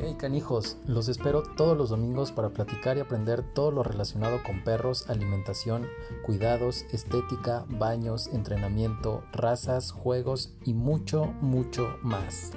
Hey canijos, los espero todos los domingos para platicar y aprender todo lo relacionado con perros, alimentación, cuidados, estética, baños, entrenamiento, razas, juegos y mucho, mucho más.